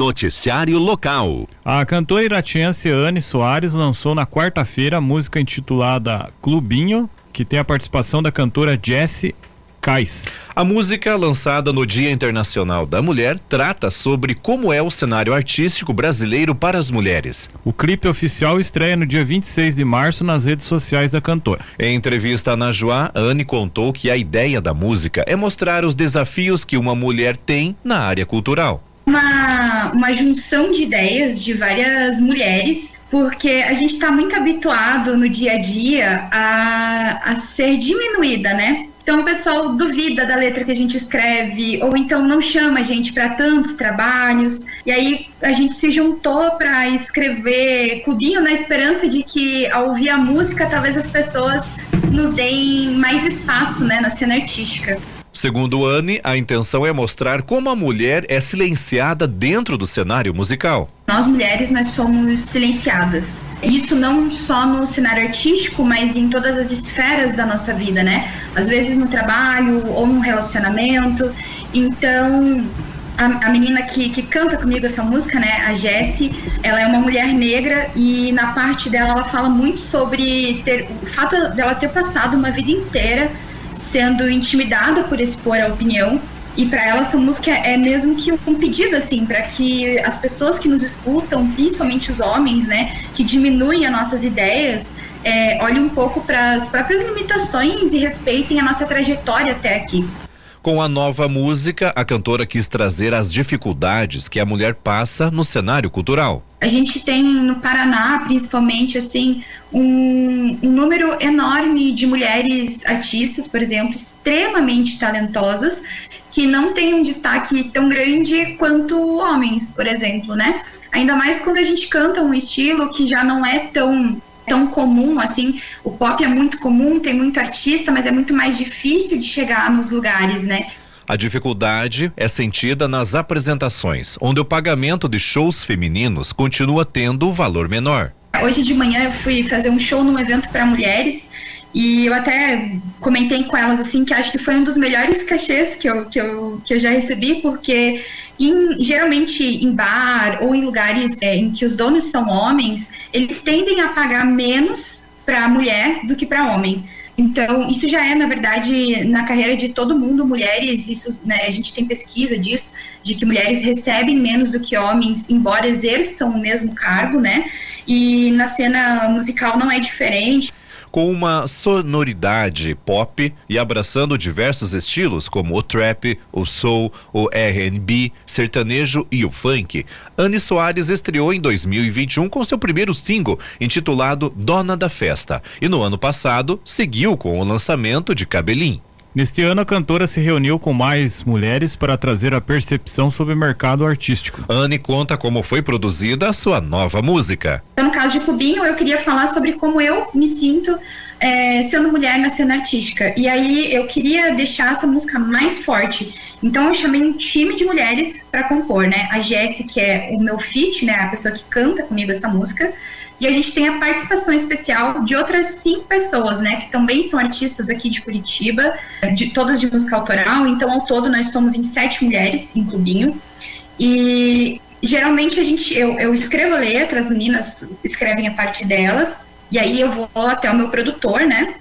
Noticiário Local. A cantora iratiense Anne Soares lançou na quarta-feira a música intitulada Clubinho, que tem a participação da cantora Jessie Cais. A música, lançada no Dia Internacional da Mulher, trata sobre como é o cenário artístico brasileiro para as mulheres. O clipe oficial estreia no dia 26 de março nas redes sociais da cantora. Em entrevista na Joá, Anne contou que a ideia da música é mostrar os desafios que uma mulher tem na área cultural. Uma, uma junção de ideias de várias mulheres porque a gente está muito habituado no dia a dia a, a ser diminuída, né? Então o pessoal duvida da letra que a gente escreve, ou então não chama a gente para tantos trabalhos. E aí a gente se juntou para escrever Clubinho na esperança de que ao ouvir a música, talvez as pessoas nos deem mais espaço né, na cena artística. Segundo Anne, a intenção é mostrar como a mulher é silenciada dentro do cenário musical. Nós mulheres nós somos silenciadas. Isso não só no cenário artístico, mas em todas as esferas da nossa vida, né? Às vezes no trabalho ou no relacionamento. Então, a, a, menina que, que canta comigo essa música, né, a Jessie, ela é uma mulher negra e na parte dela ela fala muito sobre ter, o fato dela ter passado uma vida inteira sendo intimidada por expor a opinião. E para ela essa música é mesmo que um pedido assim para que as pessoas que nos escutam, principalmente os homens, né, que diminuem as nossas ideias, é, olhem um pouco para as próprias limitações e respeitem a nossa trajetória até aqui. Com a nova música, a cantora quis trazer as dificuldades que a mulher passa no cenário cultural. A gente tem no Paraná, principalmente, assim, um, um número enorme de mulheres artistas, por exemplo, extremamente talentosas, que não têm um destaque tão grande quanto homens, por exemplo, né? Ainda mais quando a gente canta um estilo que já não é tão tão comum, assim, o pop é muito comum, tem muito artista, mas é muito mais difícil de chegar nos lugares, né? A dificuldade é sentida nas apresentações, onde o pagamento de shows femininos continua tendo valor menor. Hoje de manhã eu fui fazer um show num evento para mulheres e eu até comentei com elas assim que acho que foi um dos melhores cachês que eu, que eu, que eu já recebi, porque em, geralmente em bar ou em lugares é, em que os donos são homens, eles tendem a pagar menos para mulher do que para homem. Então, isso já é, na verdade, na carreira de todo mundo, mulheres, isso, né, a gente tem pesquisa disso, de que mulheres recebem menos do que homens, embora exerçam o mesmo cargo, né? E na cena musical não é diferente com uma sonoridade pop e abraçando diversos estilos como o trap, o soul, o R&B, sertanejo e o funk. Anne Soares estreou em 2021 com seu primeiro single, intitulado Dona da Festa, e no ano passado seguiu com o lançamento de Cabelim. Neste ano, a cantora se reuniu com mais mulheres para trazer a percepção sobre o mercado artístico. Anne conta como foi produzida a sua nova música. No caso de Cubinho, eu queria falar sobre como eu me sinto é, sendo mulher na cena artística. E aí eu queria deixar essa música mais forte. Então eu chamei um time de mulheres para compor, né? A Jessie, que é o meu feat, né? A pessoa que canta comigo essa música. E a gente tem a participação especial de outras cinco pessoas, né, que também são artistas aqui de Curitiba, de, todas de música autoral. Então, ao todo, nós somos em sete mulheres em clubinho. E geralmente a gente, eu, eu escrevo a letra, as meninas escrevem a parte delas, e aí eu vou até o meu produtor, né?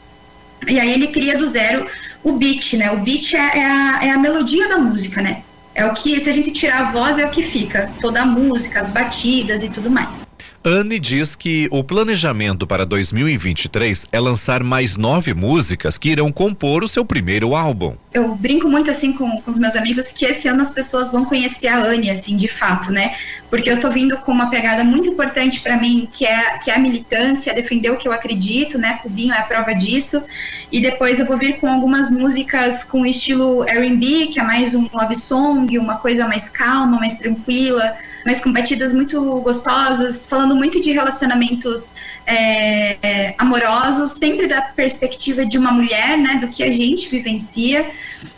E aí ele cria do zero o beat, né? O beat é, é, a, é a melodia da música, né? É o que, se a gente tirar a voz, é o que fica. Toda a música, as batidas e tudo mais. Anne diz que o planejamento para 2023 é lançar mais nove músicas que irão compor o seu primeiro álbum. Eu brinco muito assim com, com os meus amigos que esse ano as pessoas vão conhecer a Anne, assim, de fato, né? Porque eu tô vindo com uma pegada muito importante para mim, que é, que é a militância, defender o que eu acredito, né? Cubinho é a prova disso. E depois eu vou vir com algumas músicas com estilo R&B, que é mais um love song, uma coisa mais calma, mais tranquila mas com batidas muito gostosas, falando muito de relacionamentos é, amorosos, sempre da perspectiva de uma mulher, né, do que a gente vivencia.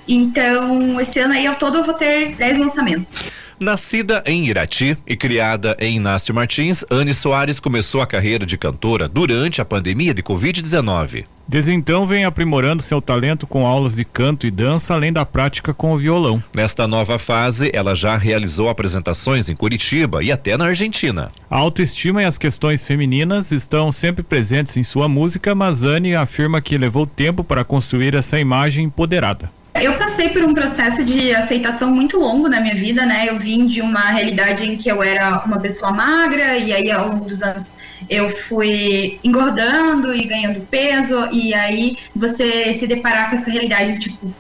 Então, esse ano aí ao todo eu vou ter 10 lançamentos. Nascida em Irati e criada em Inácio Martins, Anne Soares começou a carreira de cantora durante a pandemia de Covid-19. Desde então vem aprimorando seu talento com aulas de canto e dança, além da prática com o violão. Nesta nova fase, ela já realizou apresentações em Curitiba e até na Argentina. A autoestima e as questões femininas estão sempre presentes em sua música, mas Anne afirma que levou tempo para construir essa imagem empoderada. Eu passei por um processo de aceitação muito longo na minha vida, né? Eu vim de uma realidade em que eu era uma pessoa magra e aí ao longo dos anos eu fui engordando e ganhando peso e aí você se deparar com essa realidade tipo,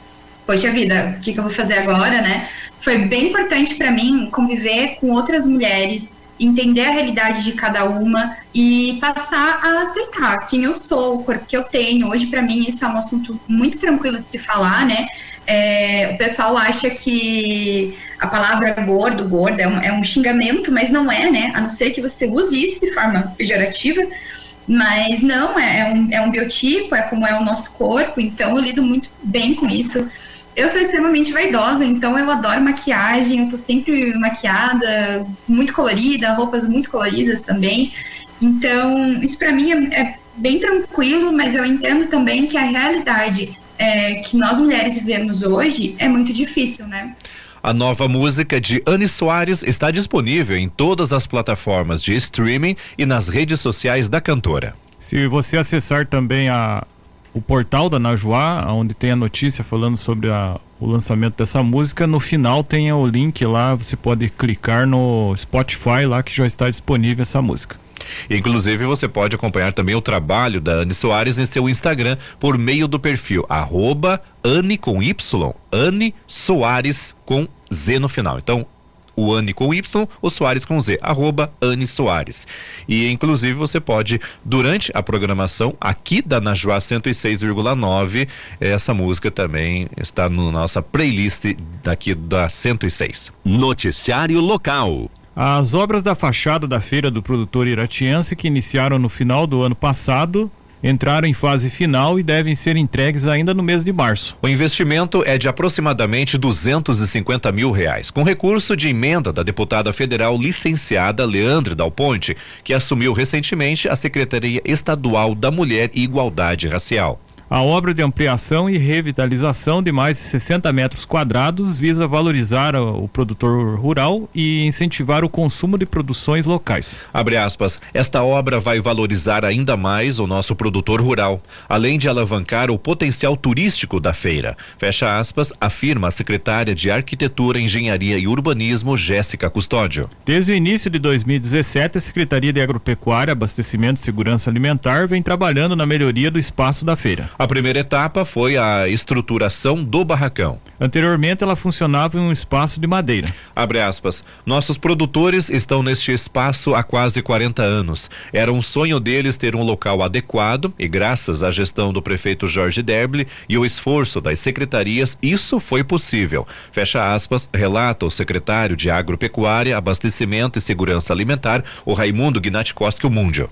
poxa vida, o que, que eu vou fazer agora, né? Foi bem importante para mim conviver com outras mulheres entender a realidade de cada uma e passar a aceitar quem eu sou, o corpo que eu tenho. Hoje, para mim, isso é um assunto muito tranquilo de se falar, né? É, o pessoal acha que a palavra gordo, gorda, é um, é um xingamento, mas não é, né? A não ser que você use isso de forma pejorativa. Mas não, é, é, um, é um biotipo, é como é o nosso corpo, então eu lido muito bem com isso. Eu sou extremamente vaidosa, então eu adoro maquiagem, eu tô sempre maquiada, muito colorida, roupas muito coloridas também. Então, isso para mim é, é, bem tranquilo, mas eu entendo também que a realidade é, que nós mulheres vivemos hoje é muito difícil, né? A nova música de Anne Soares está disponível em todas as plataformas de streaming e nas redes sociais da cantora. Se você acessar também a, o portal da Najuá, onde tem a notícia falando sobre a, o lançamento dessa música. No final tem o link lá, você pode clicar no Spotify lá que já está disponível essa música. Inclusive, você pode acompanhar também o trabalho da Anne Soares em seu Instagram por meio do perfil arroba Anne com Y, Anne Soares com Z no final. Então, o Anne com Y, o Soares com Z, arroba Anne Soares. E inclusive você pode, durante a programação aqui da Najuá 106,9, essa música também está na nossa playlist daqui da 106. Noticiário local. As obras da fachada da feira do produtor iratiense, que iniciaram no final do ano passado, entraram em fase final e devem ser entregues ainda no mês de março. O investimento é de aproximadamente 250 mil reais, com recurso de emenda da deputada federal licenciada Leandre Dal Ponte, que assumiu recentemente a Secretaria Estadual da Mulher e Igualdade Racial. A obra de ampliação e revitalização de mais de 60 metros quadrados visa valorizar o produtor rural e incentivar o consumo de produções locais. Abre aspas. Esta obra vai valorizar ainda mais o nosso produtor rural, além de alavancar o potencial turístico da feira. Fecha aspas, afirma a secretária de Arquitetura, Engenharia e Urbanismo, Jéssica Custódio. Desde o início de 2017, a Secretaria de Agropecuária, Abastecimento e Segurança Alimentar vem trabalhando na melhoria do espaço da feira. A primeira etapa foi a estruturação do barracão. Anteriormente, ela funcionava em um espaço de madeira. Abre aspas. Nossos produtores estão neste espaço há quase 40 anos. Era um sonho deles ter um local adequado e, graças à gestão do prefeito Jorge Derble e o esforço das secretarias, isso foi possível. Fecha aspas, relata o secretário de Agropecuária, Abastecimento e Segurança Alimentar, o Raimundo Gnatkoski Mundio.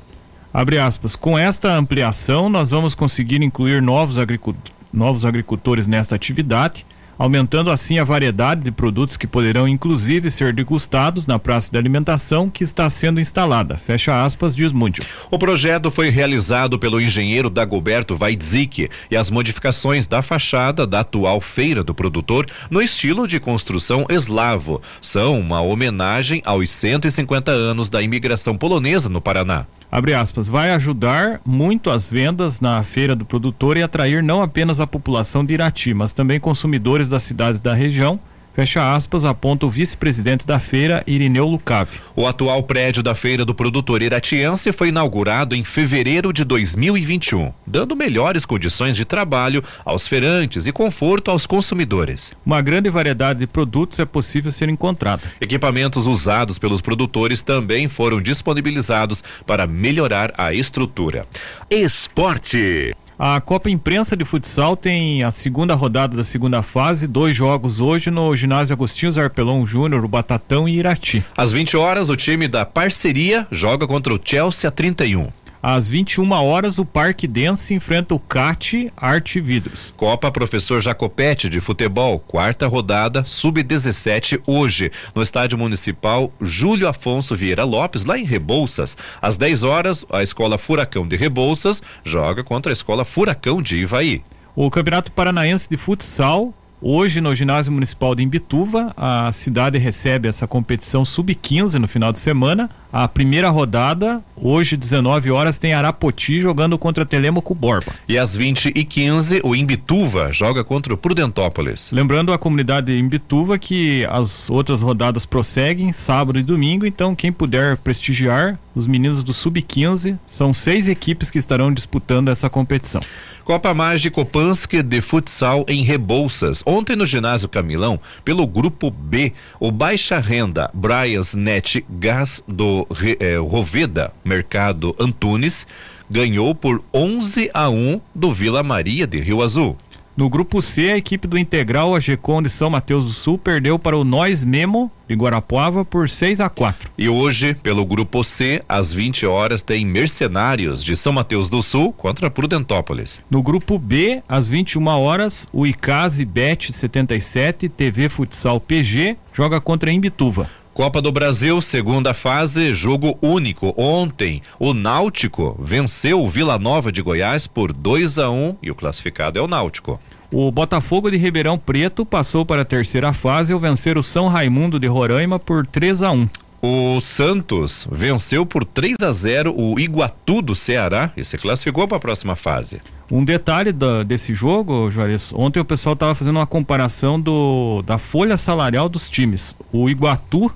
Abre aspas. Com esta ampliação, nós vamos conseguir incluir novos, agricultores, novos agricultores nesta atividade, aumentando assim a variedade de produtos que poderão inclusive ser degustados na praça de alimentação que está sendo instalada. Fecha aspas, diz Múndio. O projeto foi realizado pelo engenheiro Dagoberto Weidzik e as modificações da fachada da atual feira do produtor no estilo de construção eslavo são uma homenagem aos 150 anos da imigração polonesa no Paraná abre aspas, vai ajudar muito as vendas na feira do produtor e atrair não apenas a população de Irati, mas também consumidores das cidades da região Fecha aspas, aponta o vice-presidente da feira, Irineu Lucave. O atual prédio da Feira do Produtor Iratiense foi inaugurado em fevereiro de 2021, dando melhores condições de trabalho aos feirantes e conforto aos consumidores. Uma grande variedade de produtos é possível ser encontrada. Equipamentos usados pelos produtores também foram disponibilizados para melhorar a estrutura. Esporte. A Copa Imprensa de Futsal tem a segunda rodada da segunda fase, dois jogos hoje no ginásio Agostinho Zarpelon Júnior, o Batatão e Irati. Às 20 horas, o time da parceria joga contra o Chelsea 31. Às 21 horas, o Parque Dance enfrenta o CAT Arte Vidros. Copa Professor Jacopete de Futebol, quarta rodada, sub-17, hoje, no Estádio Municipal Júlio Afonso Vieira Lopes, lá em Rebouças. Às 10 horas, a Escola Furacão de Rebouças joga contra a Escola Furacão de Ivaí. O Campeonato Paranaense de Futsal Hoje, no Ginásio Municipal de Imbituva, a cidade recebe essa competição sub-15 no final de semana. A primeira rodada, hoje, 19 horas, tem Arapoti jogando contra Telemaco Borba. E às 20 e 15 o Imbituva joga contra o Prudentópolis. Lembrando a comunidade de Imbituva que as outras rodadas prosseguem sábado e domingo, então quem puder prestigiar, os meninos do sub-15, são seis equipes que estarão disputando essa competição. Copa Mágica Kopansky de futsal em Rebouças. Ontem no ginásio Camilão, pelo grupo B, o baixa renda Bryans Net Gas do eh, Roveda Mercado Antunes ganhou por 11 a 1 do Vila Maria de Rio Azul. No grupo C, a equipe do Integral AGCOM de São Mateus do Sul perdeu para o Nós Memo de Guarapuava por 6 a 4. E hoje, pelo grupo C, às 20 horas, tem Mercenários de São Mateus do Sul contra Prudentópolis. No grupo B, às 21 horas, o Icase Bet 77 TV Futsal PG joga contra Imbituva. Copa do Brasil, segunda fase, jogo único. Ontem, o Náutico venceu o Vila Nova de Goiás por 2 a 1 um, e o classificado é o Náutico. O Botafogo de Ribeirão Preto passou para a terceira fase ao vencer o São Raimundo de Roraima por 3 a 1. O Santos venceu por 3 a 0 o Iguatu do Ceará e se classificou para a próxima fase. Um detalhe da, desse jogo, Juarez, ontem o pessoal estava fazendo uma comparação do, da folha salarial dos times. O Iguatu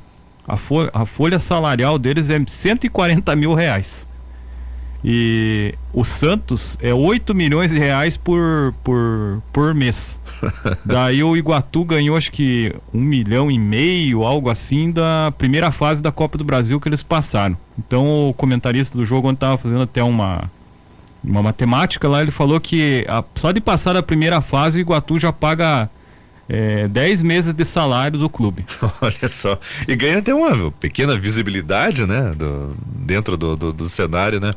a, a folha salarial deles é 140 mil reais. E o Santos é 8 milhões de reais por, por, por mês. Daí o Iguatu ganhou acho que um milhão e meio, algo assim, da primeira fase da Copa do Brasil que eles passaram. Então o comentarista do jogo, onde estava fazendo até uma, uma matemática lá, ele falou que a, só de passar a primeira fase o Iguatu já paga é, 10 meses de salário do clube. Olha só. E ganha até uma pequena visibilidade, né? Do, dentro do, do, do cenário, né?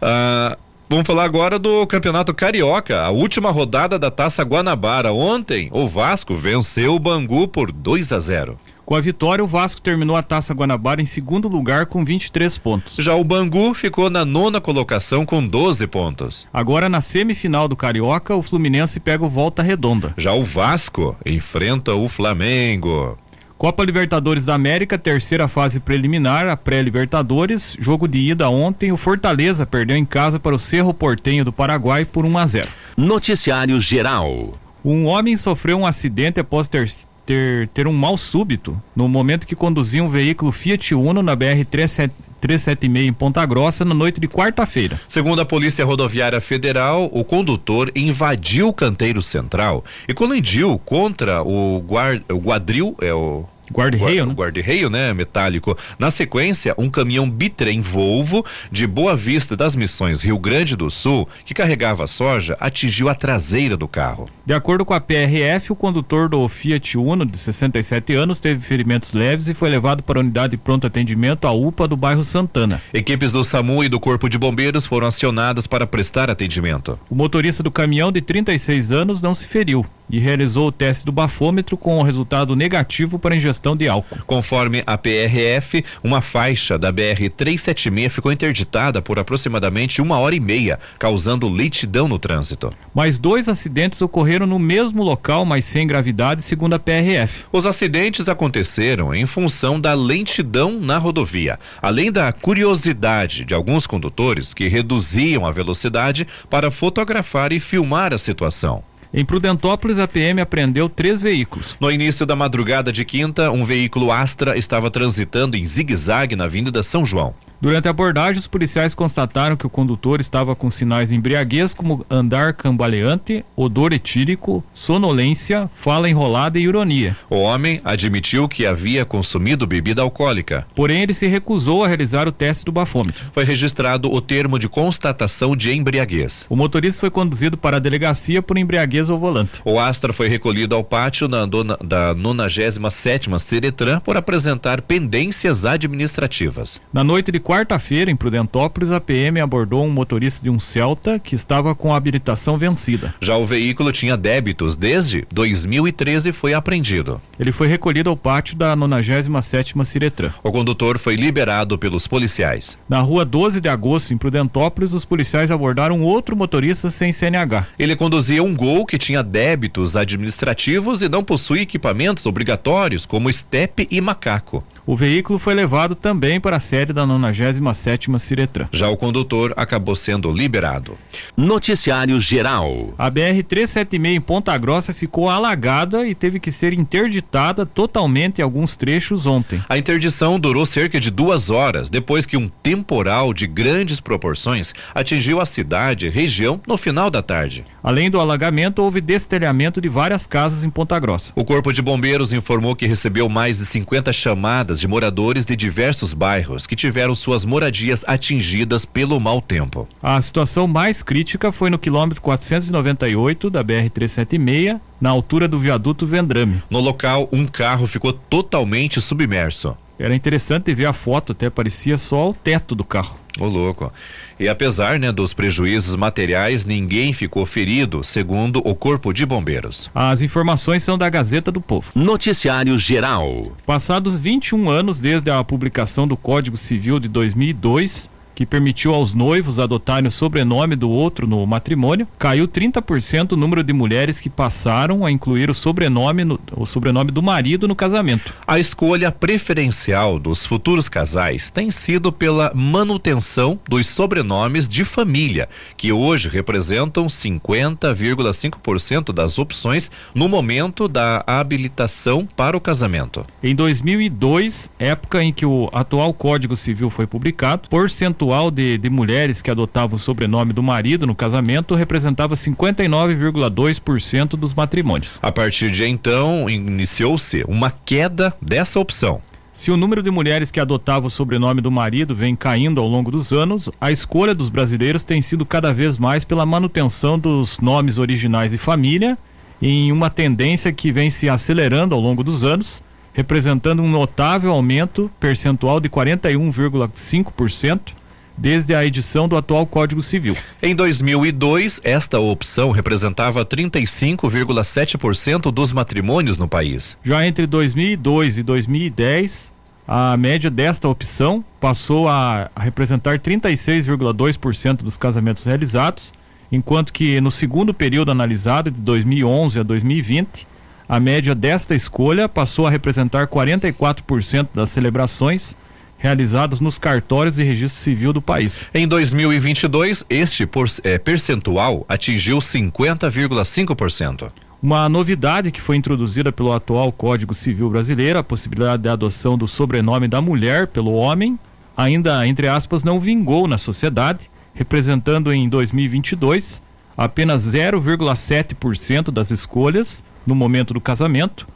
Ah, Vamos falar agora do Campeonato Carioca, a última rodada da Taça Guanabara. Ontem, o Vasco venceu o Bangu por 2 a 0. Com a vitória, o Vasco terminou a Taça Guanabara em segundo lugar com 23 pontos. Já o Bangu ficou na nona colocação com 12 pontos. Agora, na semifinal do Carioca, o Fluminense pega o Volta Redonda. Já o Vasco enfrenta o Flamengo. Copa Libertadores da América, terceira fase preliminar, a pré-Libertadores. Jogo de ida ontem, o Fortaleza perdeu em casa para o Cerro Portenho do Paraguai por 1 a 0. Noticiário Geral. Um homem sofreu um acidente após ter, ter, ter um mal súbito no momento que conduzia um veículo Fiat Uno na BR 376 em Ponta Grossa na noite de quarta-feira. Segundo a Polícia Rodoviária Federal, o condutor invadiu o canteiro central e colidiu contra o, guard, o é o Guarda-reio, né? Guarda-reio, né? Metálico. Na sequência, um caminhão bitrem Volvo de Boa Vista das Missões Rio Grande do Sul, que carregava soja, atingiu a traseira do carro. De acordo com a PRF, o condutor do Fiat Uno, de 67 anos, teve ferimentos leves e foi levado para a unidade de pronto atendimento, a UPA do bairro Santana. Equipes do SAMU e do Corpo de Bombeiros foram acionadas para prestar atendimento. O motorista do caminhão, de 36 anos, não se feriu e realizou o teste do bafômetro com o resultado negativo para ingestão de álcool. Conforme a PRF, uma faixa da BR 376 ficou interditada por aproximadamente uma hora e meia, causando lentidão no trânsito. Mais dois acidentes ocorreram no mesmo local, mas sem gravidade, segundo a PRF. Os acidentes aconteceram em função da lentidão na rodovia, além da curiosidade de alguns condutores que reduziam a velocidade para fotografar e filmar a situação. Em Prudentópolis, a PM apreendeu três veículos. No início da madrugada de quinta, um veículo Astra estava transitando em zigue-zague na Avenida São João. Durante a abordagem, os policiais constataram que o condutor estava com sinais de embriaguez, como andar cambaleante, odor etílico, sonolência, fala enrolada e ironia. O homem admitiu que havia consumido bebida alcoólica. Porém, ele se recusou a realizar o teste do bafômetro. Foi registrado o termo de constatação de embriaguez. O motorista foi conduzido para a delegacia por embriaguez ao volante. O Astra foi recolhido ao pátio na da 97ª Seretran por apresentar pendências administrativas. Na noite de quarta-feira, em Prudentópolis, a PM abordou um motorista de um Celta que estava com a habilitação vencida. Já o veículo tinha débitos desde 2013 e foi apreendido. Ele foi recolhido ao pátio da 97ª Ciretran. O condutor foi liberado pelos policiais. Na rua 12 de agosto, em Prudentópolis, os policiais abordaram outro motorista sem CNH. Ele conduzia um Gol que tinha débitos administrativos e não possui equipamentos obrigatórios como estepe e macaco. O veículo foi levado também para a sede da 97ª Ciretran. Já o condutor acabou sendo liberado. Noticiário Geral. A BR 376 em Ponta Grossa ficou alagada e teve que ser interditada totalmente em alguns trechos ontem. A interdição durou cerca de duas horas depois que um temporal de grandes proporções atingiu a cidade e região no final da tarde. Além do alagamento, houve destelhamento de várias casas em Ponta Grossa. O Corpo de Bombeiros informou que recebeu mais de 50 chamadas de moradores de diversos bairros que tiveram suas moradias atingidas pelo mau tempo. A situação mais crítica foi no quilômetro 498 da BR 376, na altura do viaduto Vendrame. No local, um carro ficou totalmente submerso. Era interessante ver a foto, até parecia só o teto do carro. Ô louco. E apesar né, dos prejuízos materiais, ninguém ficou ferido, segundo o Corpo de Bombeiros. As informações são da Gazeta do Povo. Noticiário Geral. Passados 21 anos desde a publicação do Código Civil de 2002, que permitiu aos noivos adotarem o sobrenome do outro no matrimônio, caiu 30% o número de mulheres que passaram a incluir o sobrenome, no, o sobrenome do marido no casamento. A escolha preferencial dos futuros casais tem sido pela manutenção dos sobrenomes de família, que hoje representam 50,5% das opções no momento da habilitação para o casamento. Em 2002, época em que o atual Código Civil foi publicado, percentual percentual de, de mulheres que adotavam o sobrenome do marido no casamento representava 59,2% dos matrimônios. A partir de então, iniciou-se uma queda dessa opção. Se o número de mulheres que adotavam o sobrenome do marido vem caindo ao longo dos anos, a escolha dos brasileiros tem sido cada vez mais pela manutenção dos nomes originais de família, em uma tendência que vem se acelerando ao longo dos anos, representando um notável aumento percentual de 41,5% desde a edição do atual Código Civil. Em 2002, esta opção representava 35,7% dos matrimônios no país. Já entre 2002 e 2010, a média desta opção passou a representar 36,2% dos casamentos realizados, enquanto que no segundo período analisado, de 2011 a 2020, a média desta escolha passou a representar 44% das celebrações realizadas nos cartórios de registro civil do país. Em 2022, este por, é, percentual atingiu 50,5%. Uma novidade que foi introduzida pelo atual Código Civil Brasileiro, a possibilidade da adoção do sobrenome da mulher pelo homem, ainda, entre aspas, não vingou na sociedade, representando em 2022 apenas 0,7% das escolhas no momento do casamento,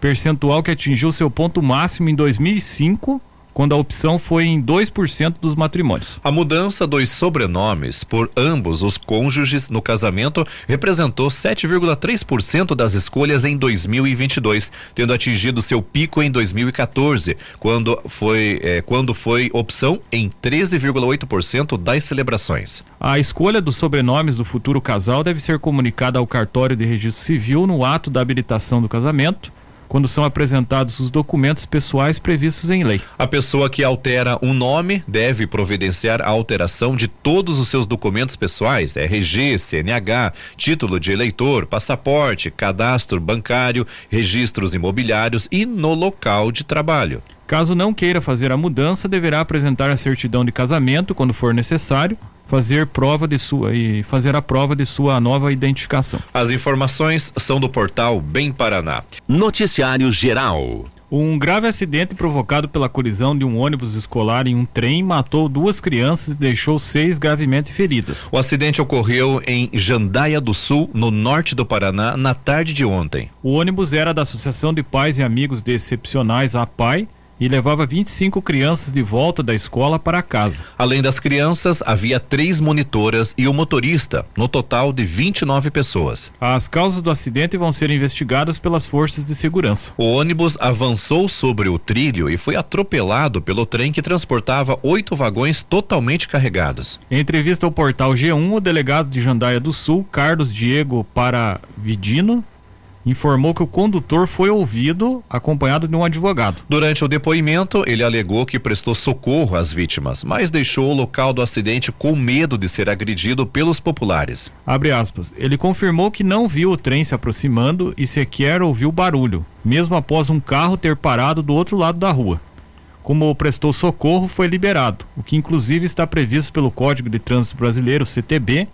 percentual que atingiu seu ponto máximo em 2005 quando a opção foi em 2% dos matrimônios. A mudança dos sobrenomes por ambos os cônjuges no casamento representou 7,3% das escolhas em 2022, tendo atingido seu pico em 2014, quando foi, eh, quando foi opção em 13,8% das celebrações. A escolha dos sobrenomes do futuro casal deve ser comunicada ao cartório de registro civil no ato da habilitação do casamento quando são apresentados os documentos pessoais previstos em lei. A pessoa que altera um nome deve providenciar a alteração de todos os seus documentos pessoais, RG, CNH, título de eleitor, passaporte, cadastro bancário, registros imobiliários e no local de trabalho. Caso não queira fazer a mudança, deverá apresentar a certidão de casamento quando for necessário, fazer prova de sua e fazer a prova de sua nova identificação. As informações são do portal Bem Paraná. Noticiário Geral. Um grave acidente provocado pela colisão de um ônibus escolar em um trem matou duas crianças e deixou seis gravemente feridas. O acidente ocorreu em Jandaia do Sul, no norte do Paraná, na tarde de ontem. O ônibus era da Associação de Pais e Amigos de Excepcionais, APAI, e levava 25 crianças de volta da escola para casa. Além das crianças, havia três monitoras e o motorista, no total de 29 pessoas. As causas do acidente vão ser investigadas pelas forças de segurança. O ônibus avançou sobre o trilho e foi atropelado pelo trem que transportava oito vagões totalmente carregados. Em entrevista ao portal G1, o delegado de Jandaia do Sul, Carlos Diego Paravidino, informou que o condutor foi ouvido acompanhado de um advogado. Durante o depoimento, ele alegou que prestou socorro às vítimas, mas deixou o local do acidente com medo de ser agredido pelos populares. Abre aspas. Ele confirmou que não viu o trem se aproximando e sequer ouviu barulho, mesmo após um carro ter parado do outro lado da rua. Como prestou socorro, foi liberado, o que inclusive está previsto pelo Código de Trânsito Brasileiro, CTB,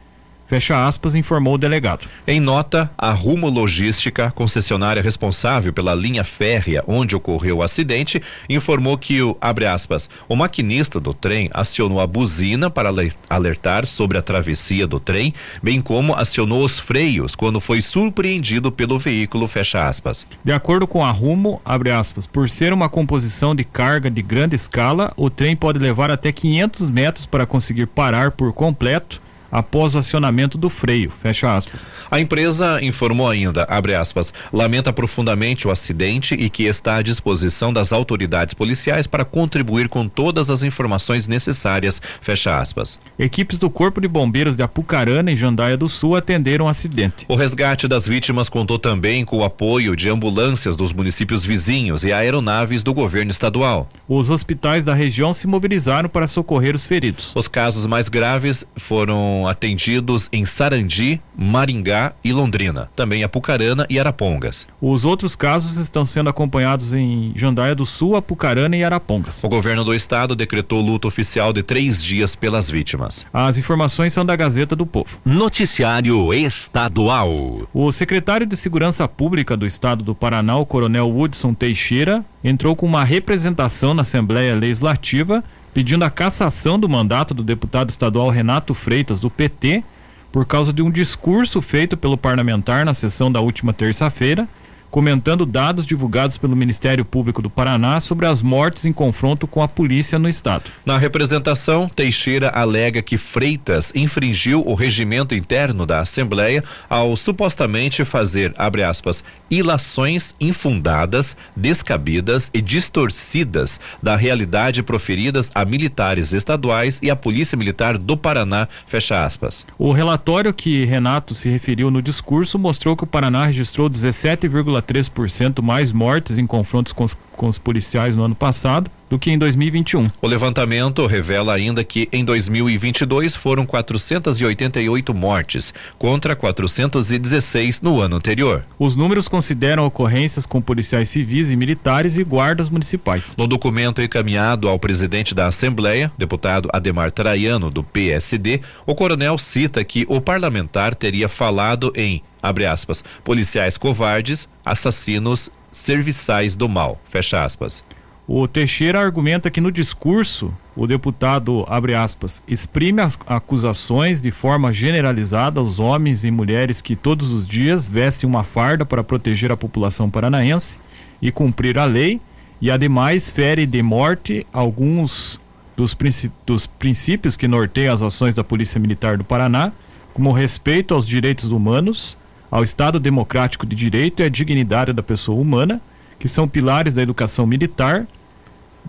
Fecha aspas, informou o delegado. Em nota, a Rumo Logística, concessionária responsável pela linha férrea onde ocorreu o acidente, informou que o, abre aspas, o maquinista do trem acionou a buzina para alertar sobre a travessia do trem, bem como acionou os freios quando foi surpreendido pelo veículo, fecha aspas. De acordo com a Rumo, abre aspas, por ser uma composição de carga de grande escala, o trem pode levar até 500 metros para conseguir parar por completo após o acionamento do freio. Fecha aspas. A empresa informou ainda, abre aspas, lamenta profundamente o acidente e que está à disposição das autoridades policiais para contribuir com todas as informações necessárias. Fecha aspas. Equipes do Corpo de Bombeiros de Apucarana e Jandaia do Sul atenderam o acidente. O resgate das vítimas contou também com o apoio de ambulâncias dos municípios vizinhos e aeronaves do governo estadual. Os hospitais da região se mobilizaram para socorrer os feridos. Os casos mais graves foram atendidos em Sarandi, Maringá e Londrina, também Apucarana e Arapongas. Os outros casos estão sendo acompanhados em Jandaia do Sul, Apucarana e Arapongas. O governo do estado decretou luto oficial de três dias pelas vítimas. As informações são da Gazeta do Povo. Noticiário Estadual. O secretário de Segurança Pública do estado do Paraná, o coronel Woodson Teixeira, entrou com uma representação na Assembleia Legislativa pedindo a cassação do mandato do deputado estadual Renato Freitas, do PT, por causa de um discurso feito pelo parlamentar na sessão da última terça-feira, comentando dados divulgados pelo Ministério Público do Paraná sobre as mortes em confronto com a polícia no estado. Na representação, Teixeira alega que Freitas infringiu o regimento interno da Assembleia ao supostamente fazer, abre aspas, ilações infundadas, descabidas e distorcidas da realidade proferidas a militares estaduais e à Polícia Militar do Paraná, fecha aspas. O relatório que Renato se referiu no discurso mostrou que o Paraná registrou 17,3 3% mais mortes em confrontos com os, com os policiais no ano passado do que em 2021. O levantamento revela ainda que em 2022 foram 488 mortes, contra 416 no ano anterior. Os números consideram ocorrências com policiais civis e militares e guardas municipais. No documento encaminhado ao presidente da Assembleia, deputado Ademar Traiano, do PSD, o coronel cita que o parlamentar teria falado em abre aspas, policiais covardes, assassinos, serviçais do mal, fecha aspas. O Teixeira argumenta que no discurso o deputado, abre aspas, exprime as acusações de forma generalizada aos homens e mulheres que todos os dias vestem uma farda para proteger a população paranaense e cumprir a lei e ademais fere de morte alguns dos, dos princípios que norteiam as ações da Polícia Militar do Paraná, como respeito aos direitos humanos, ao Estado democrático de direito e à dignidade da pessoa humana, que são pilares da educação militar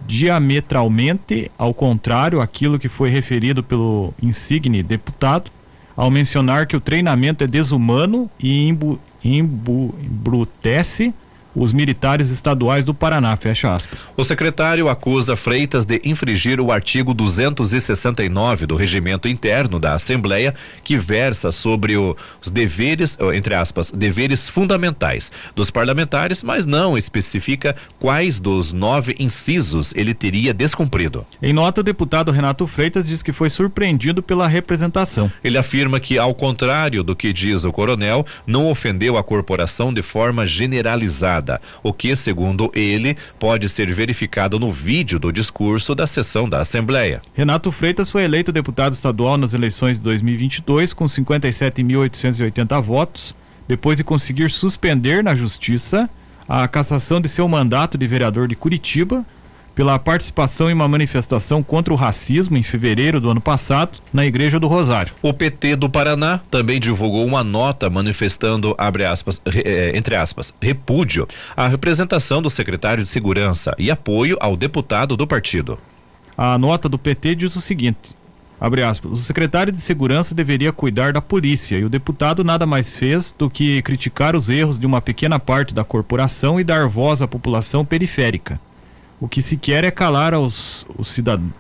diametralmente ao contrário aquilo que foi referido pelo insigne deputado, ao mencionar que o treinamento é desumano e embrutece os militares estaduais do Paraná, fecha aspas. O secretário acusa Freitas de infringir o artigo 269 do regimento interno da Assembleia, que versa sobre o, os deveres, entre aspas, deveres fundamentais dos parlamentares, mas não especifica quais dos nove incisos ele teria descumprido. Em nota, o deputado Renato Freitas diz que foi surpreendido pela representação. Ele afirma que, ao contrário do que diz o coronel, não ofendeu a corporação de forma generalizada o que, segundo ele, pode ser verificado no vídeo do discurso da sessão da Assembleia. Renato Freitas foi eleito deputado estadual nas eleições de 2022 com 57.880 votos, depois de conseguir suspender na Justiça a cassação de seu mandato de vereador de Curitiba pela participação em uma manifestação contra o racismo em fevereiro do ano passado na Igreja do Rosário. O PT do Paraná também divulgou uma nota manifestando, aspas, eh, entre aspas, repúdio à representação do secretário de Segurança e apoio ao deputado do partido. A nota do PT diz o seguinte: Abre aspas. O secretário de Segurança deveria cuidar da polícia e o deputado nada mais fez do que criticar os erros de uma pequena parte da corporação e dar voz à população periférica. O que se quer é calar os, os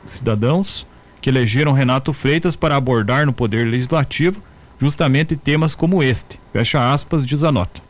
cidadãos que elegeram Renato Freitas para abordar no Poder Legislativo justamente temas como este. Fecha aspas, diz a nota.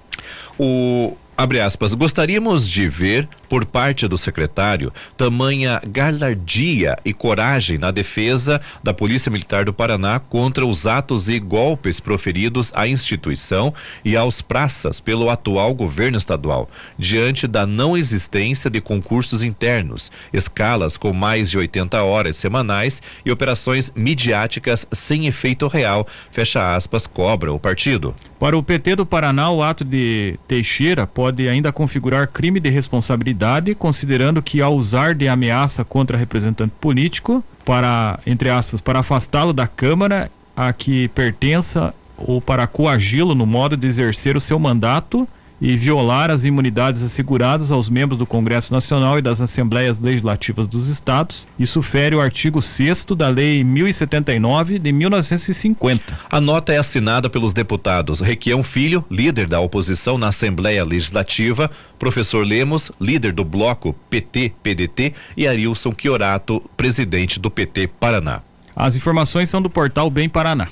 O Abre aspas, gostaríamos de ver, por parte do secretário, tamanha galardia e coragem na defesa da Polícia Militar do Paraná contra os atos e golpes proferidos à instituição e aos praças pelo atual governo estadual, diante da não existência de concursos internos, escalas com mais de 80 horas semanais e operações midiáticas sem efeito real, fecha aspas, cobra o partido. Para o PT do Paraná, o ato de Teixeira pode ainda configurar crime de responsabilidade, considerando que ao usar de ameaça contra representante político para, entre aspas, para afastá-lo da Câmara a que pertença ou para coagi-lo no modo de exercer o seu mandato e violar as imunidades asseguradas aos membros do Congresso Nacional e das Assembleias Legislativas dos Estados. Isso fere o artigo 6 da Lei 1079 de 1950. A nota é assinada pelos deputados Requião Filho, líder da oposição na Assembleia Legislativa, professor Lemos, líder do bloco PT-PDT e Arilson Chiorato, presidente do PT Paraná. As informações são do portal Bem Paraná.